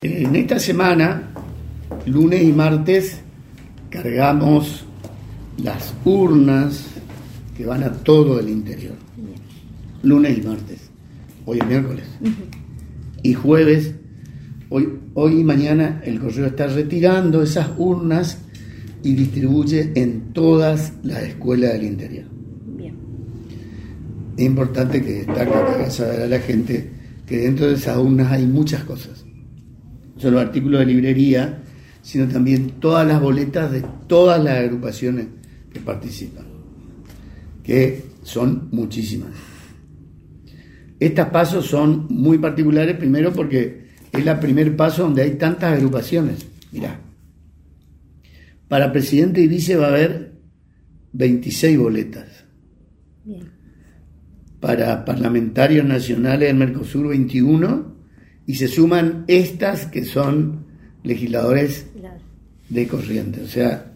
En esta semana, lunes y martes, cargamos las urnas que van a todo el interior. Lunes y martes. Hoy es miércoles. Y jueves, hoy, hoy y mañana, el correo está retirando esas urnas y distribuye en todas las escuelas del interior. Bien. Es importante que destaque, que haga saber a la gente que dentro de esas urnas hay muchas cosas. Solo artículos de librería, sino también todas las boletas de todas las agrupaciones que participan, que son muchísimas. Estas pasos son muy particulares, primero porque es el primer paso donde hay tantas agrupaciones. Mirá, para presidente y vice va a haber 26 boletas. Bien. Para parlamentarios nacionales del Mercosur 21 y se suman estas que son legisladores de corriente. O sea,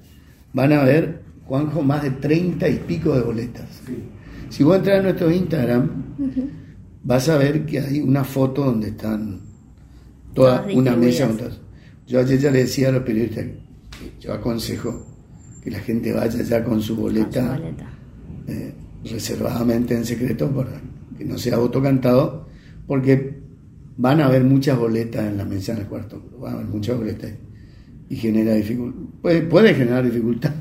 van a haber, Juanjo, más de 30 y pico de boletas. Si vos entras a nuestro Instagram, vas a ver que hay una foto donde están toda Todas una mesa. Yo ayer ya le decía a los periodistas que yo aconsejo que la gente vaya ya con su boleta, Con su boleta. eh, reservadamente en secreto para que no sea voto cantado, porque van a haber muchas boletas en la mesa en el cuarto, van a haber muchas boletas y genera dificultad, puede, puede generar dificultad.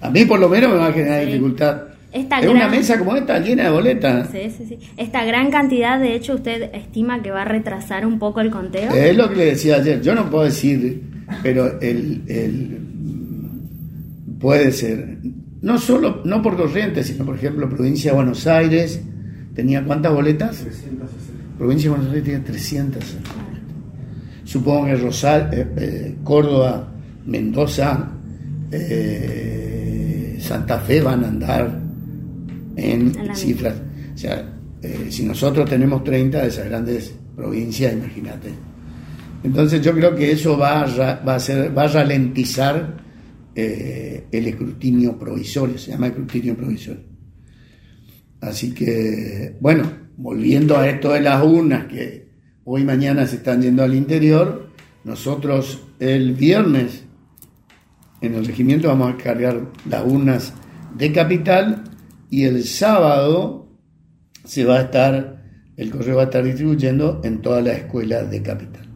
A mí por lo menos me va a generar Sí. dificultad. Esta es una mesa como esta llena de boletas. Sí, sí, sí. Esta gran cantidad, de hecho, usted estima que va a retrasar un poco el conteo. Es lo que le decía ayer. Yo no puedo decir, pero el, el- puede ser. No solo, no por corriente, sino por ejemplo, provincia de Buenos Aires tenía cuántas boletas? Provincia de Buenos Aires tenía 300. Supongo que Rosal, eh, eh, Córdoba, Mendoza, eh, Santa Fe van a andar en cifras. O sea, si nosotros tenemos 30 de esas grandes provincias, imagínate. Entonces yo creo que eso va a, va a, ser, va a ralentizar el escrutinio provisorio, se llama escrutinio provisorio. Así que, bueno, volviendo a esto de las urnas que hoy y mañana se están yendo al interior, nosotros el viernes en el regimiento vamos a cargar las urnas de capital y el sábado se va a estar, el correo va a estar distribuyendo en todas las escuelas de capital.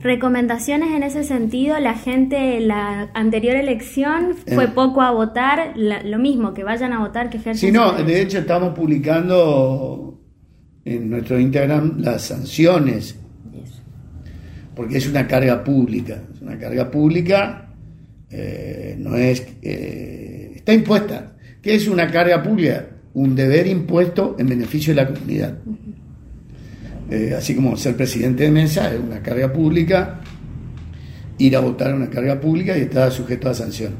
Recomendaciones en ese sentido, la gente en la anterior elección fue poco a votar, la- lo mismo, que vayan a votar, que ejerzan Si no, de hecho estamos publicando en nuestro Instagram las sanciones, porque es una carga pública, es una carga pública, eh, no es, eh, está impuesta. ¿Qué es una carga pública? Un deber impuesto en beneficio de la comunidad. Eh, así como ser presidente de mesa es una carga pública, ir a votar es una carga pública y está sujeto a sanción.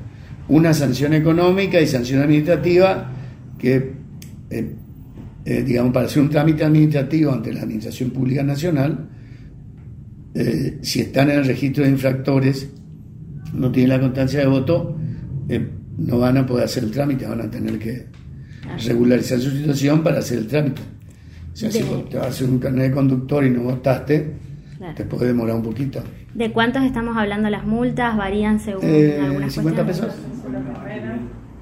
Una sanción económica y sanción administrativa que, eh, eh, digamos, para hacer un trámite administrativo ante la Administración Pública Nacional, eh, si están en el registro de infractores, no tienen la constancia de voto, eh, no van a poder hacer el trámite, van a tener que regularizar su situación para hacer el trámite. O sea, si vos te vas a hacer un carnet de conductor y no votaste, Claro. te puede demorar un poquito. ¿De cuántos estamos hablando las multas? ¿Varían según algunas 50 cuestiones? pesos.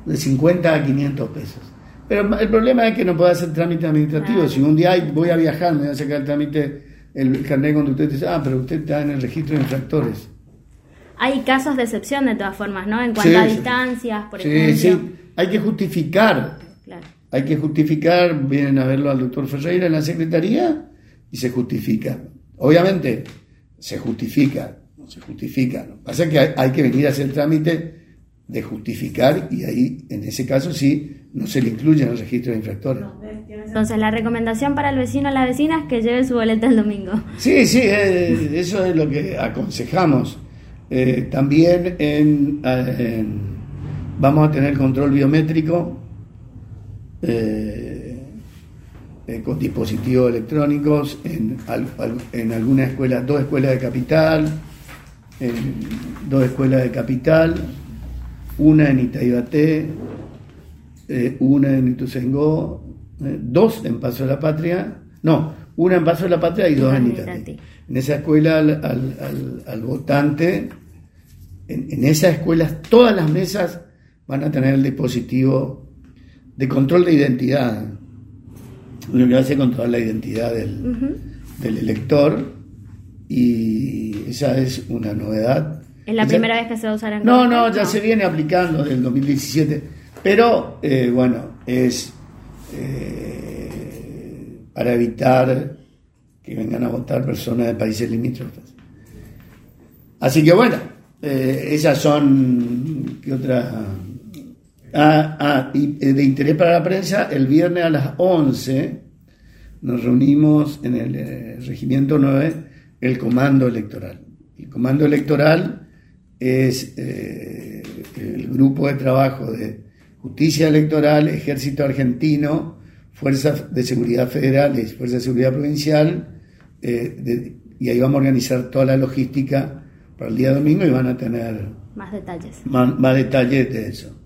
De 50 a 500 pesos. Pero el problema es que no puede hacer trámite administrativo. Claro. Si un día voy a viajar, me voy a sacar el trámite, el carnet de conductor, dice, ah, pero usted está en el registro de infractores. Hay casos de excepción de todas formas, ¿no? En cuanto Sí, a distancias, por sí, ejemplo. sí, hay que justificar. Claro. Hay que justificar, vienen a verlo al doctor Ferreira en la secretaría y se justifica. Obviamente, se justifica, no se justifica. Lo que pasa es que hay, hay que venir a hacer el trámite de justificar y ahí, en ese caso, sí, no se le incluye en el registro de infractores. Entonces, la recomendación para el vecino o la vecina es que lleve su boleta el domingo. Sí, sí, eh, eso es lo que aconsejamos. Eh, también en, en- vamos a tener control biométrico eh, eh, con dispositivos electrónicos en, en algunas escuelas, dos escuelas de capital, en dos escuelas de capital, una en Itaibaté, eh, una en Ituzaingó, eh, dos en Paso de la Patria, no, una en Paso de la Patria y dos en Itatí. En esa escuela al, votante, en, esas escuelas todas las mesas van a tener el dispositivo de control de identidad, lo que hace controlar la identidad del, del elector y esa es una novedad. ¿Es la primera vez que se va a usar en No, no, ya se viene aplicando desde el 2017, pero eh, bueno, es eh, para evitar que vengan a votar personas de países limítrofes. Así que bueno, eh, esas son, ¿qué otra? Ah, ah, y de interés para la prensa, el viernes a las 11 nos reunimos en el Regimiento 9 el comando electoral. El comando electoral es eh, el grupo de trabajo de justicia electoral, ejército argentino, fuerzas de seguridad federales, fuerzas de seguridad provincial, eh, y ahí vamos a organizar toda la logística para el día domingo y van a tener más detalles. más detalles de eso.